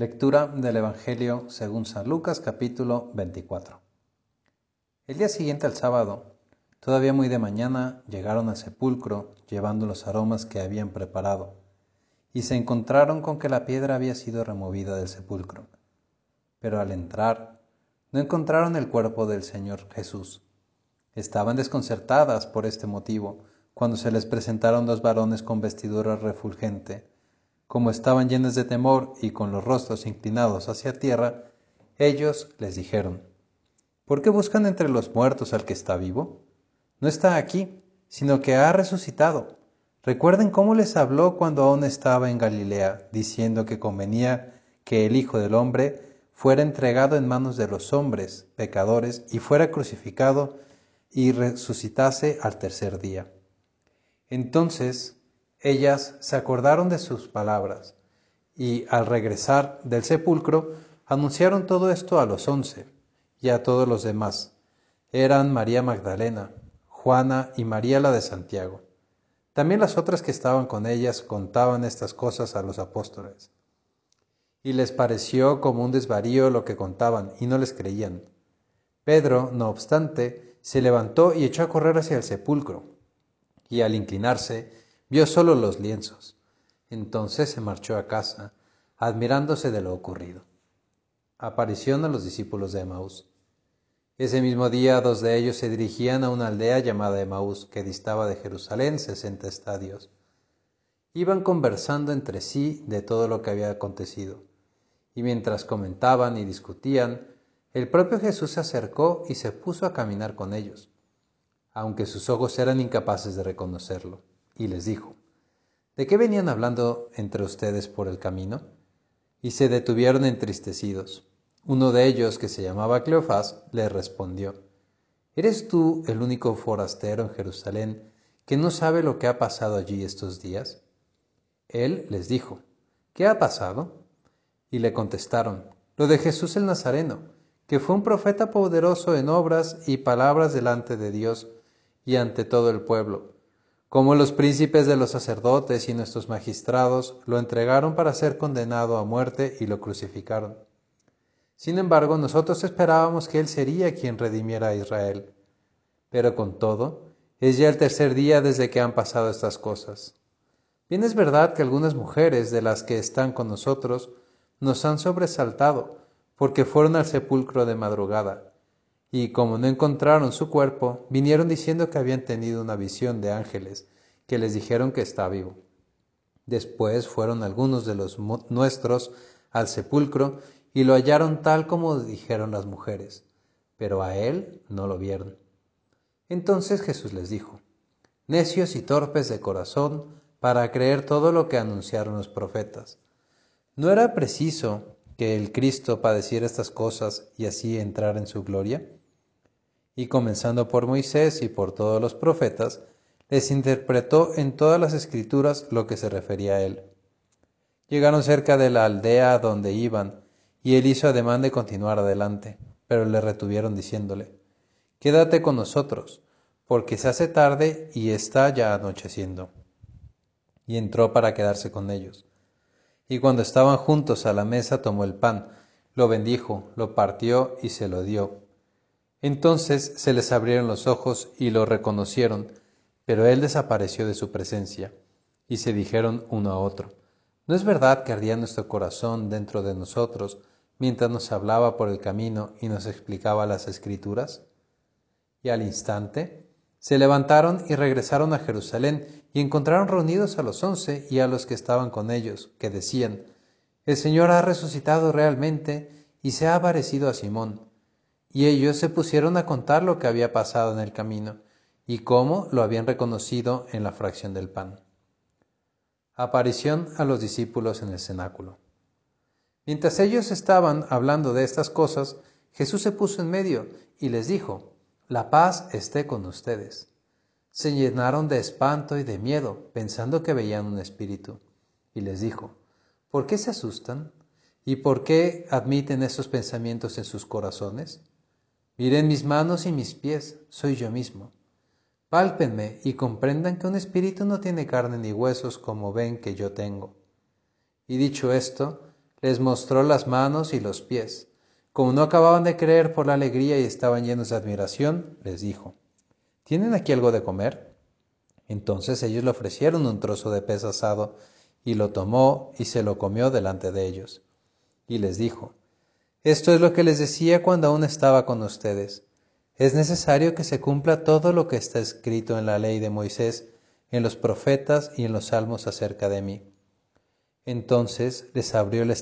Lectura del Evangelio según San Lucas capítulo 24. El día siguiente al sábado, todavía muy de mañana, llegaron al sepulcro llevando los aromas que habían preparado, y se encontraron con que la piedra había sido removida del sepulcro. Pero al entrar, no encontraron el cuerpo del Señor Jesús. Estaban desconcertadas por este motivo, cuando se les presentaron dos varones con vestidura refulgente, como estaban llenos de temor y con los rostros inclinados hacia tierra, ellos les dijeron, ¿Por qué buscan entre los muertos al que está vivo? No está aquí, sino que ha resucitado. Recuerden cómo les habló cuando aún estaba en Galilea, diciendo que convenía que el Hijo del Hombre fuera entregado en manos de los hombres, pecadores, y fuera crucificado y resucitase al tercer día. Entonces ellas se acordaron de sus palabras y al regresar del sepulcro anunciaron todo esto a los once y a todos los demás. Eran María Magdalena, Juana y María la de Santiago. También las otras que estaban con ellas contaban estas cosas a los apóstoles. Y les pareció como un desvarío lo que contaban, y no les creían. Pedro, no obstante, se levantó y echó a correr hacia el sepulcro, y al inclinarse, Vio solo los lienzos. Entonces se marchó a casa, admirándose de lo ocurrido. Aparición a los discípulos de Emaús. Ese mismo día dos de ellos se dirigían a una aldea llamada Emaús, que distaba de Jerusalén sesenta estadios. Iban conversando entre sí de todo lo que había acontecido, y mientras comentaban y discutían, el propio Jesús se acercó y se puso a caminar con ellos, aunque sus ojos eran incapaces de reconocerlo y les dijo, ¿De qué venían hablando entre ustedes por el camino? Y se detuvieron entristecidos. Uno de ellos, que se llamaba Cleofás, le respondió, ¿Eres tú el único forastero en Jerusalén que no sabe lo que ha pasado allí estos días? Él les dijo, ¿qué ha pasado? Y le contestaron, lo de Jesús el Nazareno, que fue un profeta poderoso en obras y palabras delante de Dios y ante todo el pueblo como los príncipes de los sacerdotes y nuestros magistrados lo entregaron para ser condenado a muerte y lo crucificaron. Sin embargo, nosotros esperábamos que Él sería quien redimiera a Israel. Pero con todo, es ya el tercer día desde que han pasado estas cosas. Bien es verdad que algunas mujeres de las que están con nosotros nos han sobresaltado, porque fueron al sepulcro de madrugada, y como no encontraron su cuerpo, vinieron diciendo que habían tenido una visión de ángeles, que les dijeron que está vivo. Después fueron algunos de los nuestros al sepulcro y lo hallaron tal como dijeron las mujeres, pero a él no lo vieron. Entonces Jesús les dijo, Necios y torpes de corazón, para creer todo lo que anunciaron los profetas. ¿No era preciso que el Cristo padeciera estas cosas y así entrar en su gloria? Y comenzando por Moisés y por todos los profetas, les interpretó en todas las escrituras lo que se refería a él. Llegaron cerca de la aldea donde iban, y él hizo ademán de continuar adelante, pero le retuvieron diciéndole, Quédate con nosotros, porque se hace tarde y está ya anocheciendo. Y entró para quedarse con ellos. Y cuando estaban juntos a la mesa tomó el pan, lo bendijo, lo partió y se lo dio entonces se les abrieron los ojos y lo reconocieron, pero él desapareció de su presencia, y se dijeron uno a otro, ¿no es verdad que ardía nuestro corazón dentro de nosotros mientras nos hablaba por el camino y nos explicaba las escrituras? Y al instante se levantaron y regresaron a Jerusalén y encontraron reunidos a los once y a los que estaban con ellos, que decían, El Señor ha resucitado realmente y se ha aparecido a Simón. Y ellos se pusieron a contar lo que había pasado en el camino y cómo lo habían reconocido en la fracción del pan. Aparición a los discípulos en el cenáculo. Mientras ellos estaban hablando de estas cosas, Jesús se puso en medio y les dijo, La paz esté con ustedes. Se llenaron de espanto y de miedo, pensando que veían un espíritu. Y les dijo, ¿por qué se asustan? ¿Y por qué admiten esos pensamientos en sus corazones? Miren mis manos y mis pies, soy yo mismo. Pálpenme y comprendan que un espíritu no tiene carne ni huesos como ven que yo tengo. Y dicho esto, Les mostró las manos y los pies. Como no acababan de creer por la alegría y estaban llenos de admiración, les dijo, ¿Tienen aquí algo de comer? Entonces ellos le ofrecieron un trozo de pez asado, y lo tomó y se lo comió delante de ellos. Y les dijo, Esto es lo que les decía cuando aún estaba con ustedes. Es necesario que se cumpla todo lo que está escrito en la ley de Moisés, en los profetas y en los salmos acerca de mí. Entonces les abrió el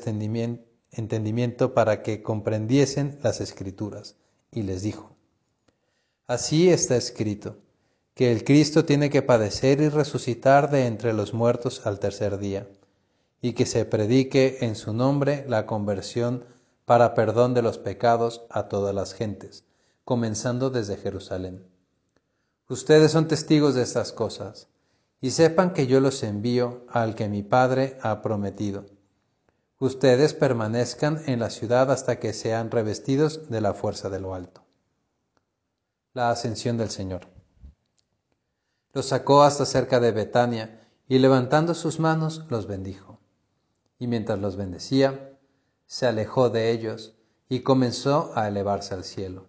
entendimiento para que comprendiesen las escrituras, y les dijo, Así está escrito, que el Cristo tiene que padecer y resucitar de entre los muertos al tercer día, y que se predique en su nombre la conversión para perdón de los pecados a todas las gentes, comenzando desde Jerusalén. Ustedes son testigos de estas cosas y sepan que yo los envío al que mi Padre ha prometido. Ustedes permanezcan en la ciudad hasta que sean revestidos de la fuerza de lo alto. La ascensión del Señor. Los sacó hasta cerca de Betania y levantando sus manos los bendijo. Y mientras los bendecía, se alejó de ellos y comenzó a elevarse al cielo.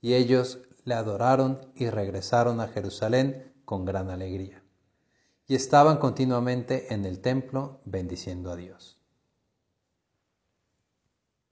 Y ellos le adoraron y regresaron a Jerusalén con gran alegría y estaban continuamente en el templo bendiciendo a Dios.